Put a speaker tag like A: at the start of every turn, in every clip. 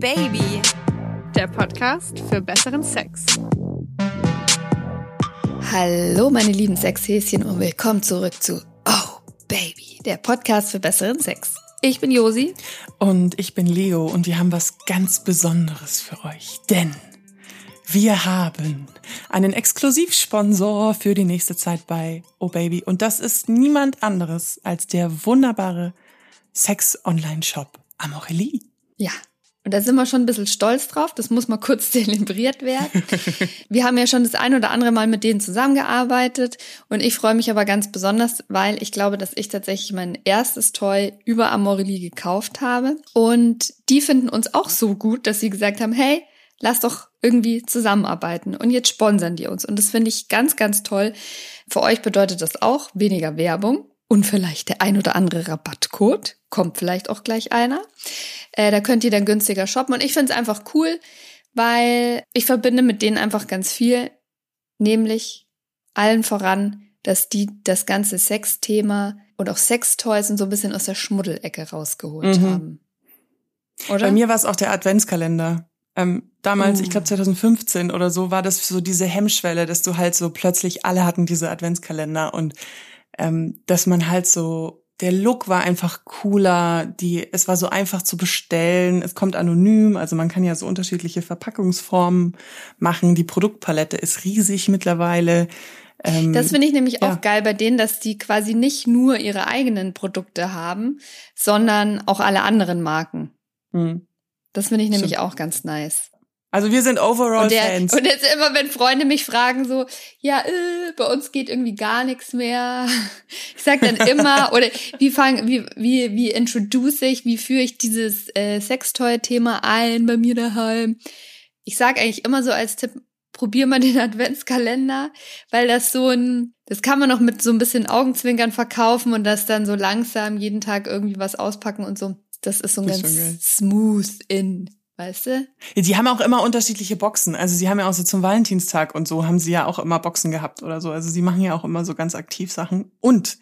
A: Baby.
B: Der Podcast für besseren Sex.
C: Hallo meine lieben Sexhäschen und willkommen zurück zu Oh Baby, der Podcast für besseren Sex. Ich bin Josi.
D: Und ich bin Leo und wir haben was ganz Besonderes für euch, denn wir haben einen Exklusivsponsor für die nächste Zeit bei Oh Baby und das ist niemand anderes als der wunderbare Sex-Online-Shop Amorelie.
C: Ja, und da sind wir schon ein bisschen stolz drauf. Das muss mal kurz zelebriert werden. Wir haben ja schon das ein oder andere Mal mit denen zusammengearbeitet. Und ich freue mich aber ganz besonders, weil ich glaube, dass ich tatsächlich mein erstes Toy über Amorelie gekauft habe. Und die finden uns auch so gut, dass sie gesagt haben, hey, lass doch irgendwie zusammenarbeiten. Und jetzt sponsern die uns. Und das finde ich ganz, ganz toll. Für euch bedeutet das auch weniger Werbung und vielleicht der ein oder andere Rabattcode. Kommt vielleicht auch gleich einer. Äh, da könnt ihr dann günstiger shoppen. Und ich finde es einfach cool, weil ich verbinde mit denen einfach ganz viel, nämlich allen voran, dass die das ganze Sexthema und auch Sextoys und so ein bisschen aus der Schmuddelecke rausgeholt
D: Mhm.
C: haben. Oder?
D: Bei mir war es auch der Adventskalender. Ähm, damals,
C: Oh.
D: ich glaube 2015 oder so, war das so diese Hemmschwelle, dass du halt so plötzlich alle hatten diese Adventskalender und ähm, dass man halt so der Look war einfach cooler, die es war so einfach zu bestellen, es kommt anonym, also man kann ja so unterschiedliche Verpackungsformen machen, die Produktpalette ist riesig mittlerweile. Ähm,
C: Das finde ich nämlich
D: ja.
C: auch geil bei denen, dass die quasi nicht nur ihre eigenen Produkte haben, sondern auch alle anderen Marken.
D: hm.
C: Das finde ich nämlich
D: Stimmt.
C: auch ganz nice.
D: Also wir sind overall
C: Und, der,
D: Fans.
C: und jetzt immer, wenn Freunde mich fragen, so, ja, äh, bei uns geht irgendwie gar nichts mehr. Ich sag dann immer, oder wie fang, wie, wie, wie introduce ich, wie führe ich dieses äh, Sextoy-Thema ein bei mir daheim? Ich sag eigentlich immer so als Tipp, probier mal den Adventskalender, weil das so ein, das kann man noch mit so ein bisschen Augenzwinkern verkaufen und das dann so langsam jeden Tag irgendwie was auspacken und so. Das ist so ein
D: Das
C: ganz smooth in, weißt du?
D: Ja, Die haben auch immer unterschiedliche Boxen. Also sie haben ja auch so zum Valentinstag und so haben sie ja auch immer Boxen gehabt oder so. Also sie machen ja auch immer so ganz aktiv Sachen. Und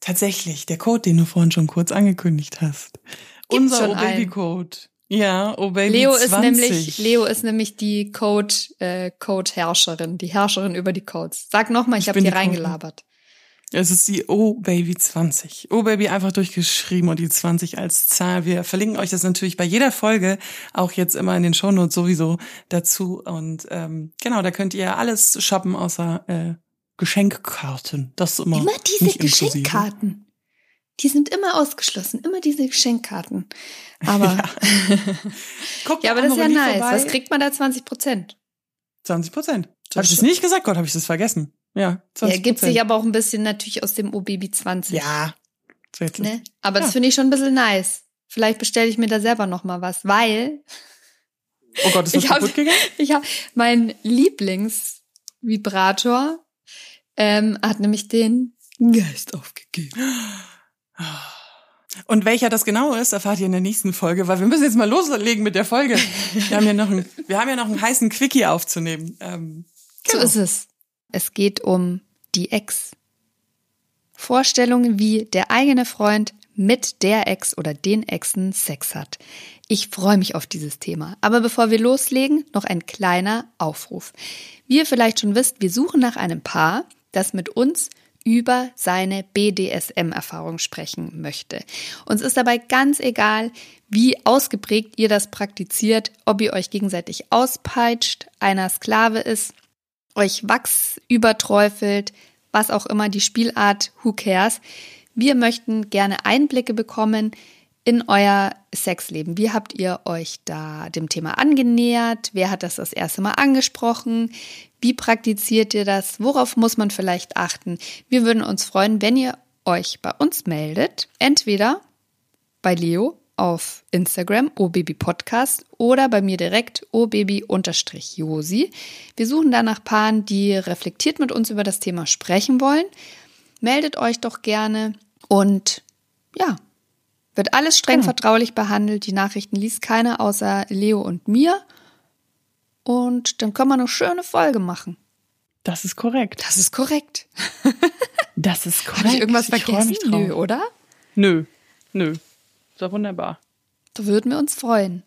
D: tatsächlich, der Code, den du vorhin schon kurz angekündigt hast.
C: Gibt's
D: unser O-Baby-Code. Ja, O-Baby
C: Leo
D: 20.
C: ist nämlich Leo ist nämlich die Code äh, Code Herrscherin, die Herrscherin über die Codes. Sag noch mal, ich,
D: Ich
C: habe dir reingelabert.
D: Es ist die O-Baby 20. O-Baby einfach durchgeschrieben und die 20 als Zahl. Wir verlinken euch das natürlich bei jeder Folge, auch jetzt immer in den Shownotes sowieso dazu. Und ähm, genau, da könnt ihr alles shoppen außer äh, Geschenkkarten. Das ist immer,
C: Immer diese. Geschenkkarten. Die sind immer ausgeschlossen, immer diese Geschenkkarten. Aber ja,
D: Guckt
C: aber
D: bei
C: das ist ja nice.
D: vorbei.
C: Was kriegt man da 20 Prozent?
D: 20 Prozent. Habe ich das nicht gesagt? Gott, habe ich das vergessen. Ja, 20
C: Ja, gibt sich aber auch ein bisschen natürlich aus dem OBB 20.
D: Ja. So jetzt
C: Ne? Aber das
D: Ja.
C: finde ich schon ein bisschen nice. Vielleicht bestelle ich mir da selber noch mal was, weil
D: Oh Gott, ist das
C: Ich hab-
D: kaputt gegangen?
C: Ich habe mein Lieblingsvibrator ähm, hat nämlich den Geist aufgegeben.
D: Und welcher das genau ist, erfahrt ihr in der nächsten Folge, weil wir müssen jetzt mal loslegen mit der Folge. Wir haben ja noch einen, wir haben ja noch einen heißen Quickie aufzunehmen. Ähm,
C: So ist es. Es geht um die Ex. Vorstellungen, wie der eigene Freund mit der Ex oder den Exen Sex hat. Ich freue mich auf dieses Thema. Aber bevor wir loslegen, noch ein kleiner Aufruf. Wie ihr vielleicht schon wisst, wir suchen nach einem Paar, das mit uns über seine BDSM-Erfahrung sprechen möchte. Uns ist dabei ganz egal, wie ausgeprägt ihr das praktiziert, ob ihr euch gegenseitig auspeitscht, einer Sklave ist, euch Wachs überträufelt, was auch immer die Spielart, who cares. Wir möchten gerne Einblicke bekommen in euer Sexleben. Wie habt ihr euch da dem Thema angenähert? Wer hat das das erste Mal angesprochen? Wie praktiziert ihr das? Worauf muss man vielleicht achten? Wir würden uns freuen, wenn ihr euch bei uns meldet. Entweder bei Leo auf Instagram, obabypodcast oder bei mir direkt obaby-josi. Wir suchen da nach Paaren, die reflektiert mit uns über das Thema sprechen wollen. Meldet euch doch gerne und ja, wird alles streng
D: Genau.
C: vertraulich behandelt. Die Nachrichten liest keiner außer Leo und mir. Und dann können wir eine schöne Folge machen.
D: das ist korrekt.
C: Das ist korrekt.
D: Das ist korrekt.
C: Habe ich irgendwas vergessen?
D: drauf.
C: Nö, oder?
D: Nö. Nö. Ist doch wunderbar.
C: Da würden wir uns freuen.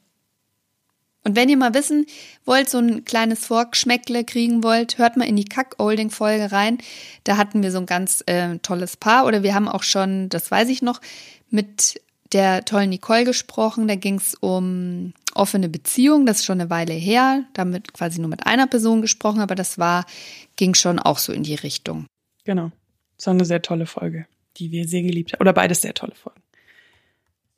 C: Und wenn ihr mal wissen wollt, so ein kleines Vorgeschmäckle kriegen wollt, hört mal in die Kack-Olding-Folge rein. Da hatten wir so ein ganz äh, tolles Paar. Oder wir haben auch schon, das weiß ich noch, mit der tollen Nicole gesprochen. Da ging es um offene Beziehung. Das ist schon eine Weile her. Damit quasi nur mit einer Person gesprochen, aber das war, ging schon auch so in die Richtung.
D: Genau. Das war eine sehr tolle Folge, die wir sehr geliebt haben. Oder beides sehr tolle Folgen.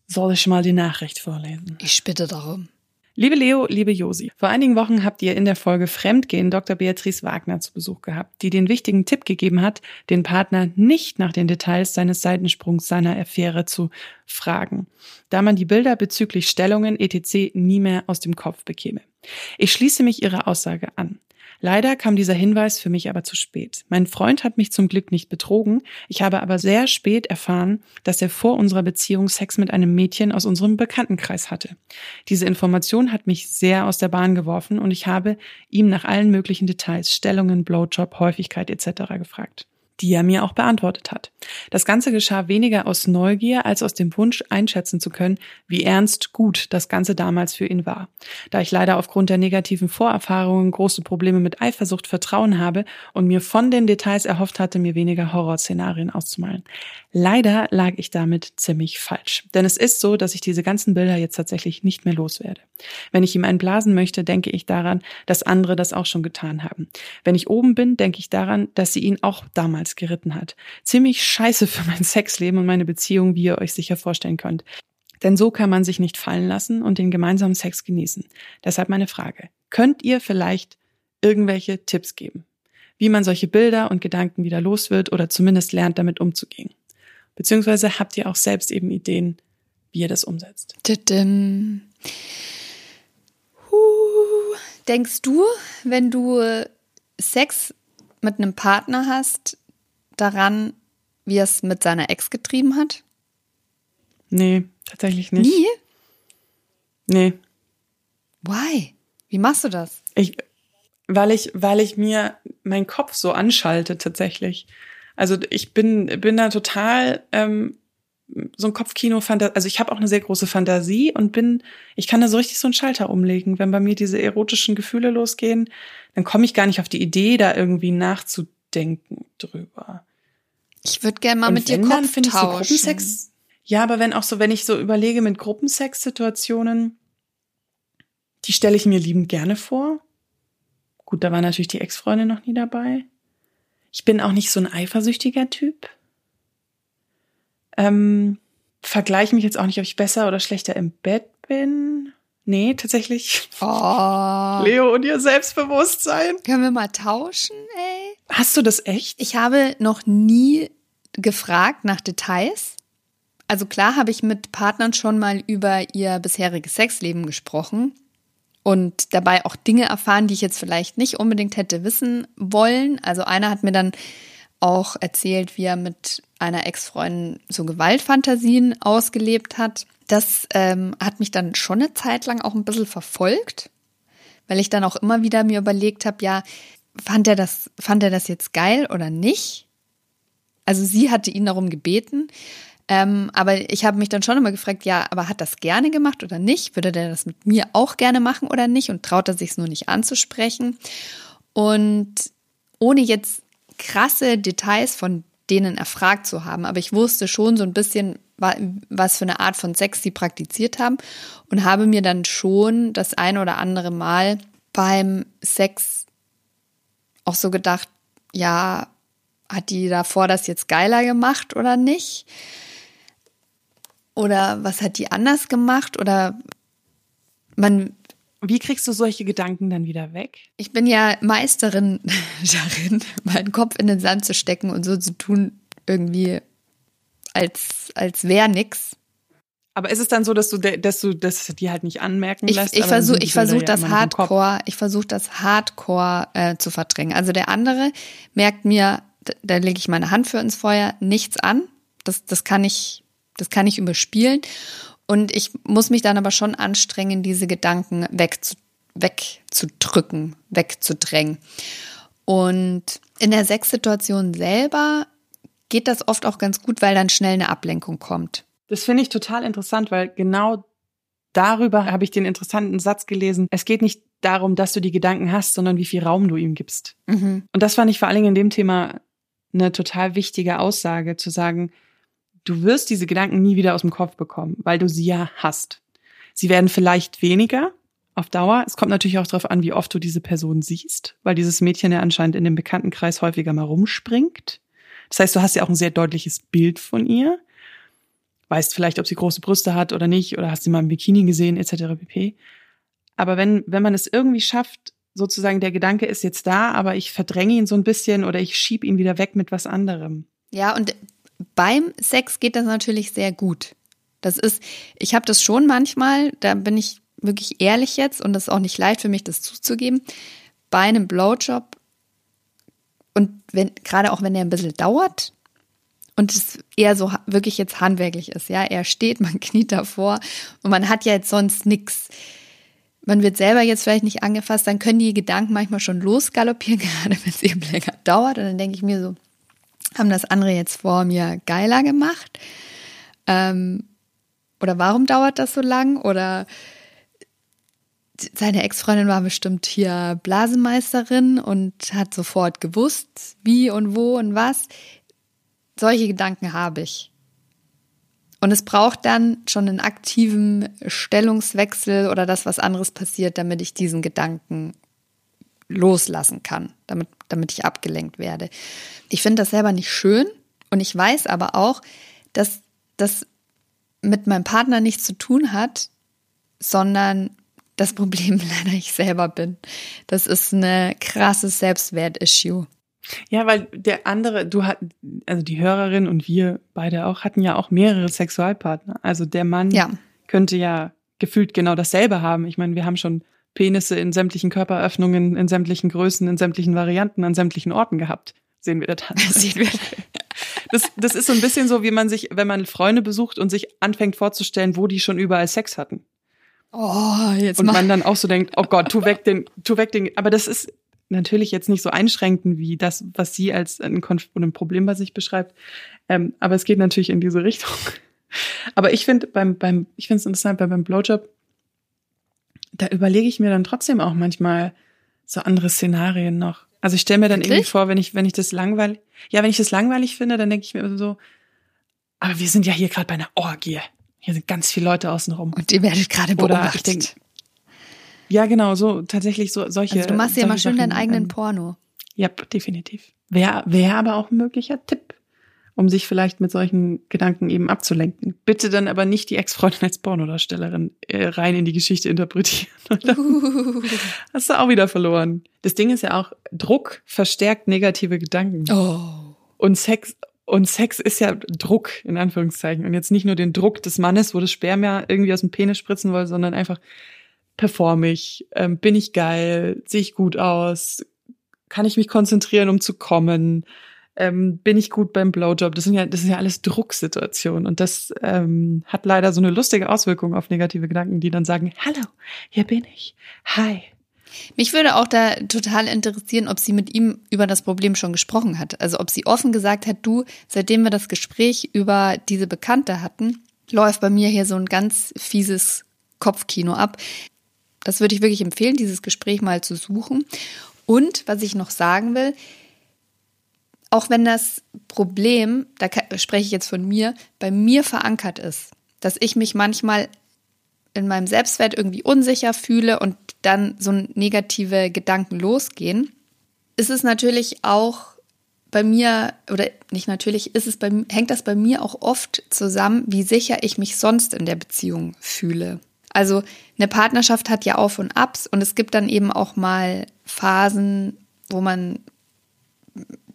D: Soll ich mal die Nachricht vorlesen?
C: Ich bitte darum.
D: Liebe Leo, liebe Josi, vor einigen Wochen habt ihr in der Folge Fremdgehen Dr. Beatrice Wagner zu Besuch gehabt, die den wichtigen Tipp gegeben hat, den Partner nicht nach den Details seines Seitensprungs seiner Affäre zu fragen, da man die Bilder bezüglich Stellungen etc. nie mehr aus dem Kopf bekäme. Ich schließe mich ihrer Aussage an. Leider kam dieser Hinweis für mich aber zu spät. Mein Freund hat mich zum Glück nicht betrogen. Ich habe aber sehr spät erfahren, dass er vor unserer Beziehung Sex mit einem Mädchen aus unserem Bekanntenkreis hatte. Diese Information hat mich sehr aus der Bahn geworfen und ich habe ihm nach allen möglichen Details, Stellungen, Blowjob, Häufigkeit etc. gefragt die er mir auch beantwortet hat. Das Ganze geschah weniger aus Neugier als aus dem Wunsch einschätzen zu können, wie ernst gut das Ganze damals für ihn war. Da ich leider aufgrund der negativen Vorerfahrungen große Probleme mit Eifersucht Vertrauen habe und mir von den Details erhofft hatte, mir weniger Horrorszenarien auszumalen. Leider lag ich damit ziemlich falsch. Denn es ist so, dass ich diese ganzen Bilder jetzt tatsächlich nicht mehr loswerde. Wenn ich ihm einen blasen möchte, denke ich daran, dass andere das auch schon getan haben. Wenn ich oben bin, denke ich daran, dass sie ihn auch damals geritten hat. Ziemlich scheiße für mein Sexleben und meine Beziehung, wie ihr euch sicher vorstellen könnt. Denn so kann man sich nicht fallen lassen und den gemeinsamen Sex genießen. Deshalb meine Frage. Könnt ihr vielleicht irgendwelche Tipps geben? Wie man solche Bilder und Gedanken wieder los wird oder zumindest lernt, damit umzugehen? Beziehungsweise habt ihr auch selbst eben Ideen, wie ihr das umsetzt?
C: Denkst du, wenn du Sex mit einem Partner hast, daran, wie er es mit seiner Ex getrieben hat?
D: Nee, tatsächlich nicht.
C: Nie?
D: Nee.
C: Why? Wie machst du das?
D: Ich, weil ich, weil ich mir meinen Kopf so anschalte tatsächlich. Also ich bin, bin da total ähm, so ein Kopfkino, also ich habe auch eine sehr große Fantasie und bin, ich kann da so richtig so einen Schalter umlegen. Wenn bei mir diese erotischen Gefühle losgehen, dann komme ich gar nicht auf die Idee, da irgendwie nachzudenken drüber.
C: Ich würde gerne mal und mit dir Kopf dann, tauschen. Ich so Gruppensex,
D: ja, aber wenn auch so, wenn ich so überlege mit Gruppensex-Situationen, die stelle ich mir liebend gerne vor. Gut, da war natürlich die Ex-Freundin noch nie dabei. Ich bin auch nicht so ein eifersüchtiger Typ. Ähm, vergleiche mich jetzt auch nicht, ob ich besser oder schlechter im Bett bin. Nee, tatsächlich.
C: Oh.
D: Leo und ihr Selbstbewusstsein.
C: Können wir mal tauschen, ey?
D: Hast du das echt?
C: Ich habe noch nie gefragt nach Details. Also klar habe ich mit Partnern schon mal über ihr bisheriges Sexleben gesprochen und dabei auch Dinge erfahren, die ich jetzt vielleicht nicht unbedingt hätte wissen wollen. Also einer hat mir dann auch erzählt, wie er mit einer Ex-Freundin so Gewaltfantasien ausgelebt hat. Das ähm, hat mich dann schon eine Zeit lang auch ein bisschen verfolgt, weil ich dann auch immer wieder mir überlegt habe, ja, fand er das, fand er das jetzt geil oder nicht? Also sie hatte ihn darum gebeten. Ähm, aber ich habe mich dann schon immer gefragt, ja, aber hat das gerne gemacht oder nicht? Würde der das mit mir auch gerne machen oder nicht? Und traut er sich es nur nicht anzusprechen? Und ohne jetzt krasse Details von denen erfragt zu haben, aber ich wusste schon so ein bisschen, was für eine Art von Sex sie praktiziert haben und habe mir dann schon das ein oder andere Mal beim Sex auch so gedacht, ja, hat die davor das jetzt geiler gemacht oder nicht? Oder was hat die anders gemacht? Oder man.
D: Wie kriegst du solche Gedanken dann wieder weg?
C: Ich bin ja Meisterin darin, meinen Kopf in den Sand zu stecken und so zu tun, irgendwie als, als wäre nix.
D: Aber ist es dann so, dass du, dass du das die halt nicht anmerken lässt?
C: Ich, ich versuche, ich versuche das Hardcore, ich versuche das Hardcore äh, zu verdrängen. Also der andere merkt mir, da, da lege ich meine Hand für ins Feuer, nichts an. Das, das kann ich das kann ich überspielen. Und ich muss mich dann aber schon anstrengen, diese Gedanken wegzu, wegzudrücken, wegzudrängen. Und in der Sexsituation selber geht das oft auch ganz gut, weil dann schnell eine Ablenkung kommt.
D: Das finde ich total interessant, weil genau darüber habe ich den interessanten Satz gelesen. Es geht nicht darum, dass du die Gedanken hast, sondern wie viel Raum du ihm gibst. Mhm. Und das fand ich vor allen Dingen in dem Thema eine total wichtige Aussage, zu sagen, du wirst diese Gedanken nie wieder aus dem Kopf bekommen, weil du sie ja hast. Sie werden vielleicht weniger auf Dauer. Es kommt natürlich auch darauf an, wie oft du diese Person siehst, weil dieses Mädchen ja anscheinend in dem Bekanntenkreis häufiger mal rumspringt. Das heißt, du hast ja auch ein sehr deutliches Bild von ihr. Weißt vielleicht, ob sie große Brüste hat oder nicht, oder hast sie mal im Bikini gesehen, etc. pp. Aber wenn, wenn man es irgendwie schafft, sozusagen der Gedanke ist jetzt da, aber ich verdränge ihn so ein bisschen oder ich schiebe ihn wieder weg mit was anderem.
C: Ja, und beim Sex geht das natürlich sehr gut. Das ist, ich habe das schon manchmal, da bin ich wirklich ehrlich jetzt und das ist auch nicht leicht für mich, das zuzugeben. Bei einem Blowjob und wenn, gerade auch wenn der ein bisschen dauert und es eher so wirklich jetzt handwerklich ist, ja, er steht, man kniet davor und man hat ja jetzt sonst nichts man wird selber jetzt vielleicht nicht angefasst, dann können die Gedanken manchmal schon losgaloppieren, gerade wenn es eben länger dauert. Und dann denke ich mir so, haben das andere jetzt vor mir geiler gemacht? Ähm, oder warum dauert das so lang? Oder seine Ex-Freundin war bestimmt hier Blasemeisterin und hat sofort gewusst, wie und wo und was. Solche Gedanken habe ich. Und es braucht dann schon einen aktiven Stellungswechsel oder das, was anderes passiert, damit ich diesen Gedanken loslassen kann, damit, damit ich abgelenkt werde. Ich finde das selber nicht schön und ich weiß aber auch, dass das mit meinem Partner nichts zu tun hat, sondern das Problem leider ich selber bin. Das ist eine krasses Selbstwert-Issue.
D: Ja, weil der andere, du hat, also die Hörerin und wir beide auch hatten ja auch mehrere Sexualpartner. Also der Mann ja. könnte ja gefühlt genau dasselbe haben. Ich meine, wir haben schon Penisse in sämtlichen Körperöffnungen, in sämtlichen Größen, in sämtlichen Varianten, an sämtlichen Orten gehabt. Sehen wir da dann. Sehen wir. Das, das ist so ein bisschen so, wie man sich, wenn man Freunde besucht und sich anfängt vorzustellen, wo die schon überall Sex hatten.
C: Oh, jetzt
D: und man dann auch so denkt, oh Gott, tu weg den, tu weg den. Aber das ist, natürlich jetzt nicht so einschränken wie das, was sie als ein, Konf ein Problem bei sich beschreibt. Ähm, aber es geht natürlich in diese Richtung. aber ich finde beim, beim, ich finde es interessant, beim, beim Blowjob, da überlege ich mir dann trotzdem auch manchmal so andere Szenarien noch. Also ich stelle mir dann Wirklich? irgendwie vor, wenn ich, wenn ich das langweilig, ja, wenn ich das langweilig finde, dann denke ich mir so, aber wir sind ja hier gerade bei einer Orgie. Hier sind ganz viele Leute außenrum.
C: Und ihr werdet gerade beobachtet. Oder ich denke,
D: ja, genau, so tatsächlich so solche.
C: Also du machst ja mal schön deinen eigenen ähm, Porno.
D: Ja, definitiv. Wäre wär aber auch ein möglicher Tipp, um sich vielleicht mit solchen Gedanken eben abzulenken. Bitte dann aber nicht die Ex-Freundin als Pornodarstellerin äh, rein in die Geschichte interpretieren. Uh. Hast du auch wieder verloren. Das Ding ist ja auch, Druck verstärkt negative Gedanken.
C: Oh.
D: Und Sex und Sex ist ja Druck, in Anführungszeichen. Und jetzt nicht nur den Druck des Mannes, wo das Sperma irgendwie aus dem Penis spritzen will, sondern einfach performe ich, ähm, bin ich geil, sehe ich gut aus, kann ich mich konzentrieren, um zu kommen, ähm, bin ich gut beim Blowjob. Das sind ja, das sind ja alles Drucksituationen und das ähm, hat leider so eine lustige Auswirkung auf negative Gedanken, die dann sagen: Hallo, hier bin ich, hi.
C: Mich würde auch da total interessieren, ob sie mit ihm über das Problem schon gesprochen hat. Also ob sie offen gesagt hat, du, seitdem wir das Gespräch über diese Bekannte hatten, läuft bei mir hier so ein ganz fieses Kopfkino ab. Das würde ich wirklich empfehlen, dieses Gespräch mal zu suchen. Und was ich noch sagen will, auch wenn das Problem, da spreche ich jetzt von mir, bei mir verankert ist, dass ich mich manchmal in meinem Selbstwert irgendwie unsicher fühle und dann so negative Gedanken losgehen, ist es natürlich auch bei mir, oder nicht natürlich, ist es bei, hängt das bei mir auch oft zusammen, wie sicher ich mich sonst in der Beziehung fühle. Also eine Partnerschaft hat ja Auf und Abs und es gibt dann eben auch mal Phasen, wo man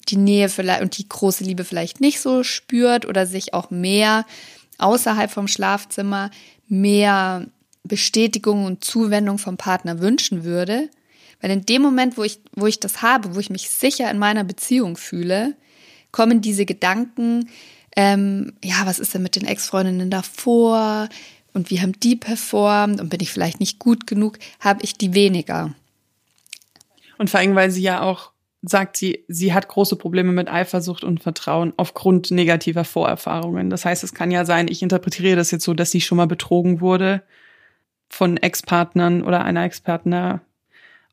C: die Nähe vielleicht und die große Liebe vielleicht nicht so spürt oder sich auch mehr außerhalb vom Schlafzimmer mehr Bestätigung und Zuwendung vom Partner wünschen würde. Weil in dem Moment, wo ich, wo ich das habe, wo ich mich sicher in meiner Beziehung fühle, kommen diese Gedanken, ähm, ja, was ist denn mit den Ex-Freundinnen davor? und wie haben die performt und bin ich vielleicht nicht gut genug, habe ich die weniger.
D: Und vor allem, weil sie ja auch sagt, sie, sie hat große Probleme mit Eifersucht und Vertrauen aufgrund negativer Vorerfahrungen. Das heißt, es kann ja sein, ich interpretiere das jetzt so, dass sie schon mal betrogen wurde von Ex-Partnern oder einer Ex-Partner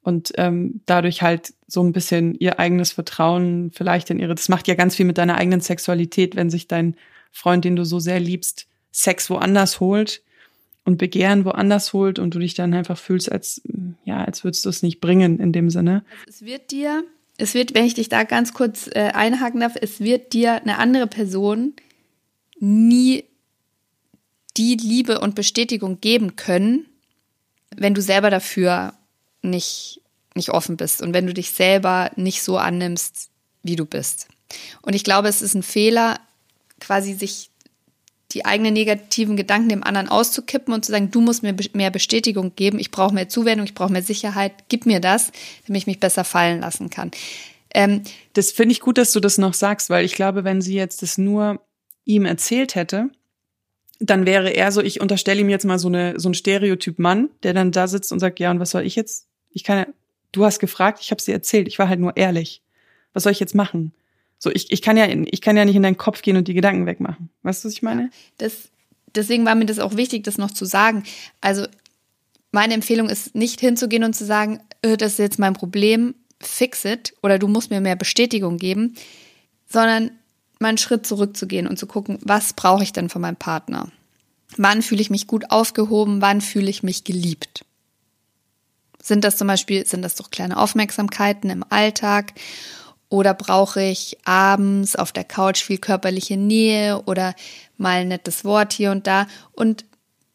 D: und ähm, dadurch halt so ein bisschen ihr eigenes Vertrauen vielleicht in ihre, das macht ja ganz viel mit deiner eigenen Sexualität, wenn sich dein Freund, den du so sehr liebst, Sex woanders holt und Begehren woanders holt und du dich dann einfach fühlst, als, ja, als würdest du es nicht bringen in dem Sinne.
C: Es wird dir, es wird, wenn ich dich da ganz kurz äh, einhaken darf, es wird dir eine andere Person nie die Liebe und Bestätigung geben können, wenn du selber dafür nicht, nicht offen bist und wenn du dich selber nicht so annimmst, wie du bist. Und ich glaube, es ist ein Fehler, quasi sich die eigenen negativen Gedanken dem anderen auszukippen und zu sagen, du musst mir mehr Bestätigung geben, ich brauche mehr Zuwendung, ich brauche mehr Sicherheit, gib mir das, damit ich mich besser fallen lassen kann.
D: Ähm, das finde ich gut, dass du das noch sagst, weil ich glaube, wenn sie jetzt das nur ihm erzählt hätte, dann wäre er so, ich unterstelle ihm jetzt mal so eine so ein Stereotyp Mann, der dann da sitzt und sagt, ja, und was soll ich jetzt? Ich kann du hast gefragt, ich habe sie erzählt, ich war halt nur ehrlich. Was soll ich jetzt machen? So, ich, ich kann ja, ich kann ja nicht in deinen Kopf gehen und die Gedanken wegmachen. Weißt du, was ich meine?
C: Das, deswegen war mir das auch wichtig, das noch zu sagen. Also, meine Empfehlung ist nicht hinzugehen und zu sagen, äh, das ist jetzt mein Problem, fix it, oder du musst mir mehr Bestätigung geben, sondern mal einen Schritt zurückzugehen und zu gucken, was brauche ich denn von meinem Partner? Wann fühle ich mich gut aufgehoben? Wann fühle ich mich geliebt? Sind das zum Beispiel, sind das doch kleine Aufmerksamkeiten im Alltag? Oder brauche ich abends auf der Couch viel körperliche Nähe oder mal ein nettes Wort hier und da? Und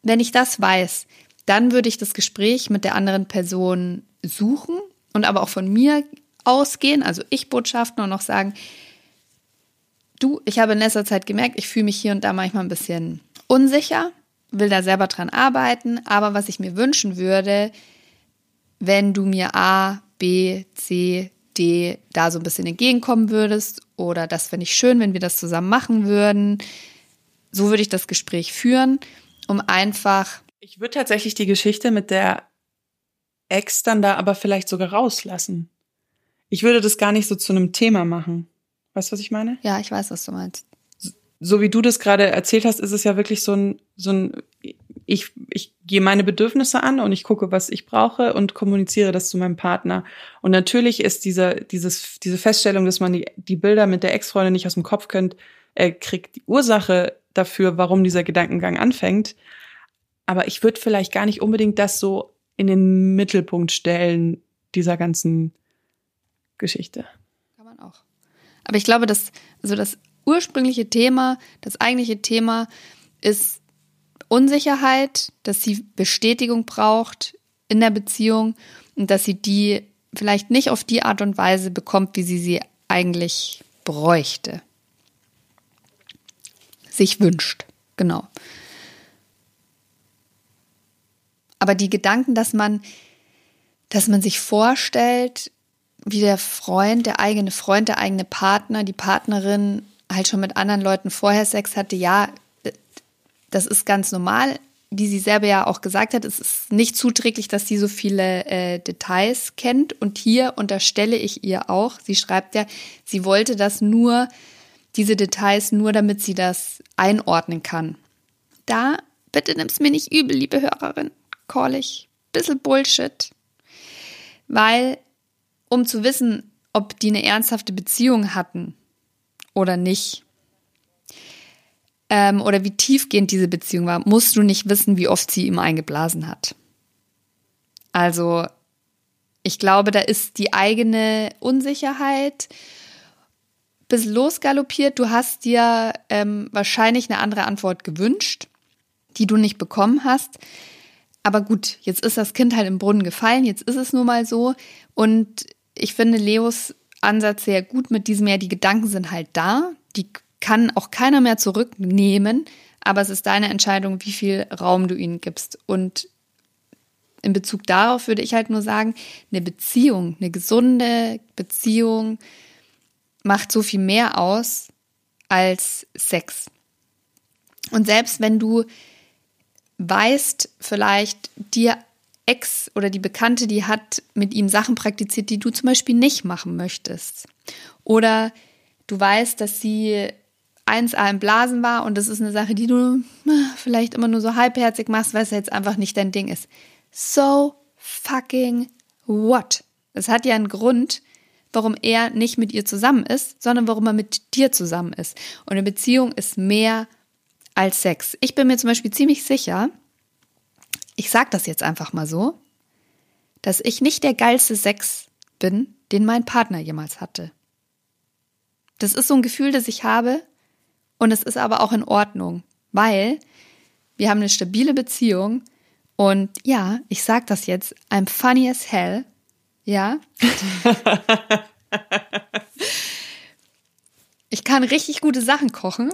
C: wenn ich das weiß, dann würde ich das Gespräch mit der anderen Person suchen und aber auch von mir ausgehen, also ich Botschaften und noch sagen, du, ich habe in letzter Zeit gemerkt, ich fühle mich hier und da manchmal ein bisschen unsicher, will da selber dran arbeiten, aber was ich mir wünschen würde, wenn du mir A, B, C, D da so ein bisschen entgegenkommen würdest oder das fände ich schön, wenn wir das zusammen machen würden. So würde ich das Gespräch führen, um einfach.
D: Ich würde tatsächlich die Geschichte mit der Ex dann da aber vielleicht sogar rauslassen. Ich würde das gar nicht so zu einem Thema machen. Weißt du, was ich meine?
C: Ja, ich weiß, was du meinst.
D: So wie du das gerade erzählt hast, ist es ja wirklich so ein, so ein, ich, ich gehe meine Bedürfnisse an und ich gucke, was ich brauche und kommuniziere das zu meinem Partner. Und natürlich ist dieser, dieses, diese Feststellung, dass man die, die Bilder mit der Ex-Freundin nicht aus dem Kopf kennt, äh, kriegt die Ursache dafür, warum dieser Gedankengang anfängt. Aber ich würde vielleicht gar nicht unbedingt das so in den Mittelpunkt stellen, dieser ganzen Geschichte.
C: Aber ich glaube, dass also das ursprüngliche Thema, das eigentliche Thema ist Unsicherheit, dass sie Bestätigung braucht in der Beziehung und dass sie die vielleicht nicht auf die Art und Weise bekommt, wie sie sie eigentlich bräuchte. Sich wünscht, genau. Aber die Gedanken, dass man, dass man sich vorstellt, wie der Freund, der eigene Freund, der eigene Partner, die Partnerin halt schon mit anderen Leuten vorher Sex hatte, ja, das ist ganz normal. Wie sie selber ja auch gesagt hat, es ist nicht zuträglich, dass sie so viele äh, Details kennt. Und hier unterstelle ich ihr auch, sie schreibt ja, sie wollte das nur, diese Details nur, damit sie das einordnen kann. Da, bitte nimm's mir nicht übel, liebe Hörerin, call ich. Bisschen Bullshit. Weil um zu wissen, ob die eine ernsthafte Beziehung hatten oder nicht. Ähm, oder wie tiefgehend diese Beziehung war, musst du nicht wissen, wie oft sie ihm eingeblasen hat. Also, ich glaube, da ist die eigene Unsicherheit bis losgaloppiert. Du hast dir ähm, wahrscheinlich eine andere Antwort gewünscht, die du nicht bekommen hast. Aber gut, jetzt ist das Kind halt im Brunnen gefallen, jetzt ist es nun mal so. Und ich finde Leos Ansatz sehr gut mit diesem ja, die Gedanken sind halt da, die kann auch keiner mehr zurücknehmen, aber es ist deine Entscheidung, wie viel Raum du ihnen gibst. Und in Bezug darauf würde ich halt nur sagen, eine Beziehung, eine gesunde Beziehung macht so viel mehr aus als Sex. Und selbst wenn du weißt, vielleicht dir Ex oder die Bekannte, die hat mit ihm Sachen praktiziert, die du zum Beispiel nicht machen möchtest. Oder du weißt, dass sie 1A im Blasen war und das ist eine Sache, die du äh, vielleicht immer nur so halbherzig machst, weil es jetzt einfach nicht dein Ding ist. So fucking what? Es hat ja einen Grund, warum er nicht mit ihr zusammen ist, sondern warum er mit dir zusammen ist. Und eine Beziehung ist mehr als Sex. Ich bin mir zum Beispiel ziemlich sicher, ich sag das jetzt einfach mal so, dass ich nicht der geilste Sex bin, den mein Partner jemals hatte. Das ist so ein Gefühl, das ich habe und es ist aber auch in Ordnung, weil wir haben eine stabile Beziehung und ja, ich sag das jetzt, I'm funny as hell, ja. ich kann richtig gute Sachen kochen.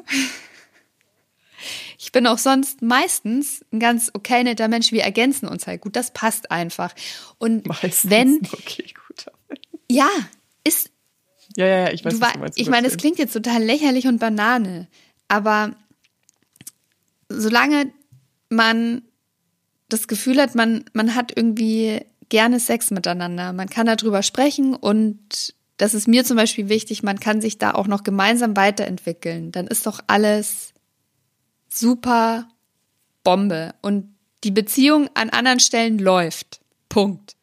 C: Ich bin auch sonst meistens ein ganz okay netter Mensch. Wir ergänzen uns halt gut. Das passt einfach. Und meistens, wenn. Okay, gut. Ja, ist.
D: Ja, ja, ja, ich weiß,
C: du, was du meinst. Ich meine, es klingt jetzt total lächerlich und Banane. Aber solange man das Gefühl hat, man, man hat irgendwie gerne Sex miteinander, man kann darüber sprechen und das ist mir zum Beispiel wichtig, man kann sich da auch noch gemeinsam weiterentwickeln, dann ist doch alles super Bombe und die Beziehung an anderen Stellen läuft. Punkt.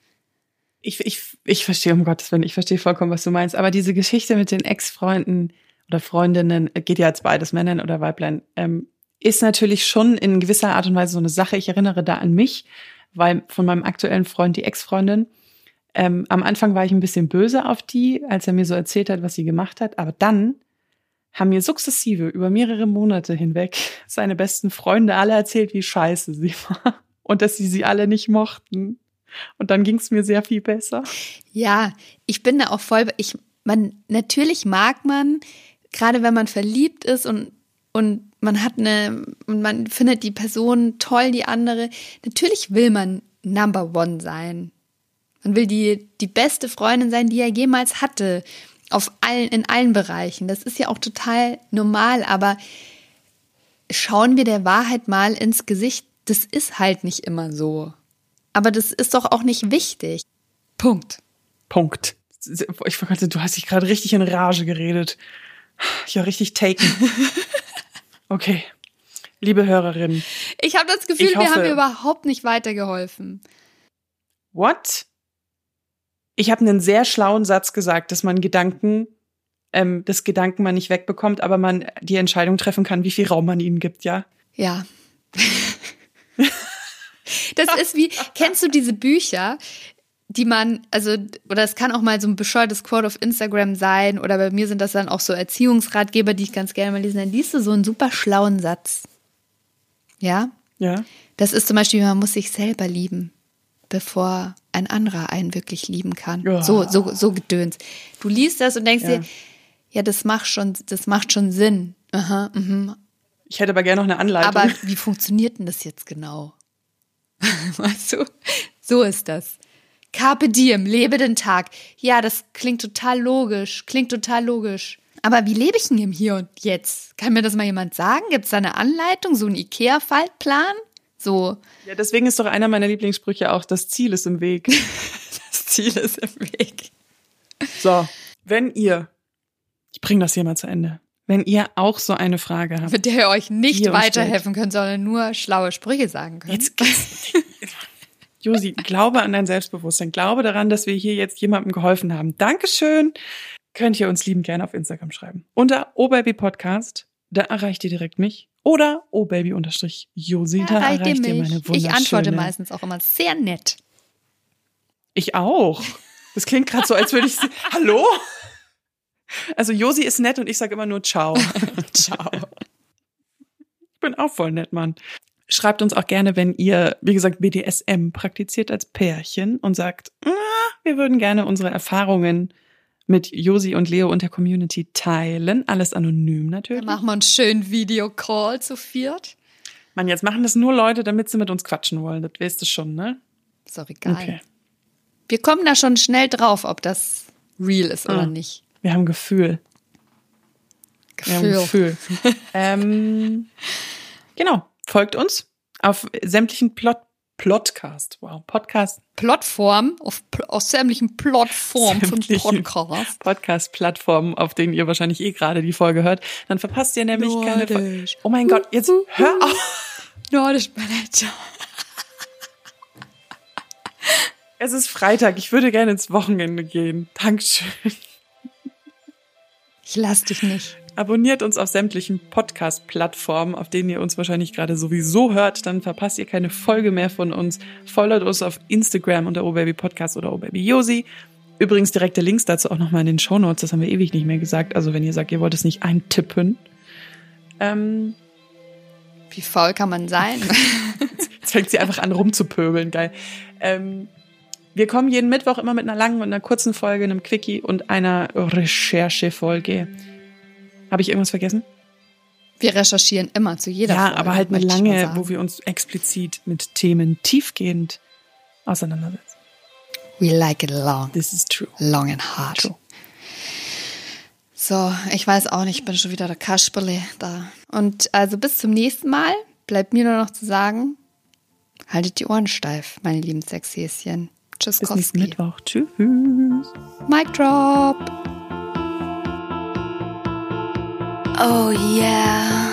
D: Ich, ich, ich verstehe, um Gottes Willen, ich verstehe vollkommen, was du meinst. Aber diese Geschichte mit den Ex-Freunden oder Freundinnen, geht ja als beides Männern oder Weiblein, ähm, ist natürlich schon in gewisser Art und Weise so eine Sache. Ich erinnere da an mich, weil von meinem aktuellen Freund, die Ex-Freundin, ähm, am Anfang war ich ein bisschen böse auf die, als er mir so erzählt hat, was sie gemacht hat. Aber dann haben mir sukzessive über mehrere Monate hinweg seine besten Freunde alle erzählt, wie scheiße sie war und dass sie sie alle nicht mochten. Und dann ging es mir sehr viel besser.
C: Ja, ich bin da auch voll. Ich, man natürlich mag man, gerade wenn man verliebt ist und und man hat eine und man findet die Person toll, die andere. Natürlich will man Number One sein. Man will die die beste Freundin sein, die er jemals hatte auf allen, in allen Bereichen. Das ist ja auch total normal, aber schauen wir der Wahrheit mal ins Gesicht. Das ist halt nicht immer so. Aber das ist doch auch nicht wichtig. Punkt.
D: Punkt. Ich vergesse, du hast dich gerade richtig in Rage geredet. Ich war richtig taken. Okay. Liebe Hörerinnen.
C: Ich habe das Gefühl, hoffe, wir haben mir überhaupt nicht weitergeholfen.
D: What? ich habe einen sehr schlauen Satz gesagt, dass man Gedanken, ähm, das Gedanken man nicht wegbekommt, aber man die Entscheidung treffen kann, wie viel Raum man ihnen gibt, ja?
C: Ja. das ist wie, kennst du diese Bücher, die man, also, oder es kann auch mal so ein bescheuertes Quote auf Instagram sein, oder bei mir sind das dann auch so Erziehungsratgeber, die ich ganz gerne mal lesen. Dann liest du so einen super schlauen Satz. Ja?
D: Ja.
C: Das ist zum Beispiel, man muss sich selber lieben bevor ein anderer einen wirklich lieben kann. Ja. So, so, so gedöns. Du liest das und denkst ja. dir, ja, das macht schon, das macht schon Sinn. Aha, mhm.
D: Ich hätte aber gerne noch eine Anleitung.
C: Aber wie funktioniert denn das jetzt genau? weißt du? So ist das. Carpe diem, lebe den Tag. Ja, das klingt total logisch, klingt total logisch. Aber wie lebe ich denn im Hier und Jetzt? Kann mir das mal jemand sagen? Gibt es da eine Anleitung, so einen Ikea-Faltplan? So.
D: Ja, deswegen ist doch einer meiner Lieblingssprüche auch, das Ziel ist im Weg.
C: das Ziel ist im Weg.
D: So, wenn ihr, ich bringe das hier mal zu Ende, wenn ihr auch so eine Frage habt.
C: Mit der ihr euch nicht weiterhelfen könnt, sondern nur schlaue Sprüche sagen könnt.
D: Jetzt, Josi, glaube an dein Selbstbewusstsein. Glaube daran, dass wir hier jetzt jemandem geholfen haben. Dankeschön. Könnt ihr uns lieben gerne auf Instagram schreiben. Unter OBaby Podcast, da erreicht ihr direkt mich oder oh Baby unterstrich Josi, da erreicht ihr meine wunderschöne.
C: Ich antworte meistens auch immer sehr nett.
D: Ich auch. Das klingt gerade so, als würde ich. Hallo? Also Josi ist nett und ich sage immer nur Ciao. Ciao. Ich bin auch voll nett, Mann. Schreibt uns auch gerne, wenn ihr, wie gesagt, BDSM praktiziert als Pärchen und sagt, ah, wir würden gerne unsere Erfahrungen mit Josi und Leo und der Community teilen. Alles anonym natürlich.
C: Dann machen wir einen schönen Videocall zu viert.
D: Mann, jetzt machen das nur Leute, damit sie mit uns quatschen wollen. Das weißt du schon, ne?
C: Ist doch egal. Okay. Wir kommen da schon schnell drauf, ob das real ist oder ah, nicht.
D: Wir haben Gefühl.
C: Gefühl. Wir haben Gefühl.
D: ähm, genau. Folgt uns auf sämtlichen Plot Plotcast. Wow, Podcast.
C: Plattform, auf, aus sämtlichen Plattformen von Podcast.
D: Podcast-Plattformen, auf denen ihr wahrscheinlich eh gerade die Folge hört. Dann verpasst ihr nämlich keine Folge.
C: Nordisch.
D: Oh mein Gott, jetzt hör auf.
C: Nordisch Manager.
D: Es ist Freitag. Ich würde gerne ins Wochenende gehen. Dankeschön.
C: Ich lass dich nicht.
D: Abonniert uns auf sämtlichen Podcast-Plattformen, auf denen ihr uns wahrscheinlich gerade sowieso hört. Dann verpasst ihr keine Folge mehr von uns. Folgt uns auf Instagram unter obabypodcast oder obabyjosi. Übrigens direkte Links dazu auch nochmal in den Shownotes. Das haben wir ewig nicht mehr gesagt. Also wenn ihr sagt, ihr wollt es nicht eintippen. Ähm,
C: Wie faul kann man sein?
D: jetzt fängt sie einfach an rumzupöbeln. Geil. Ähm, wir kommen jeden Mittwoch immer mit einer langen und einer kurzen Folge, einem Quickie und einer Recherchefolge. Habe ich irgendwas vergessen?
C: Wir recherchieren immer zu jeder
D: ja,
C: Folge.
D: aber halt eine lange, wo wir uns explizit mit Themen tiefgehend auseinandersetzen.
C: We like it long.
D: This is true.
C: Long and hard.
D: True.
C: So, ich weiß auch nicht, ich bin schon wieder der Kasperle da. Und also bis zum nächsten Mal bleibt mir nur noch zu sagen, haltet die Ohren steif, meine lieben Sexhäschen. Tschüss,
D: Bis nächsten. Mittwoch. Tschüss.
C: Mic drop.
A: Oh yeah.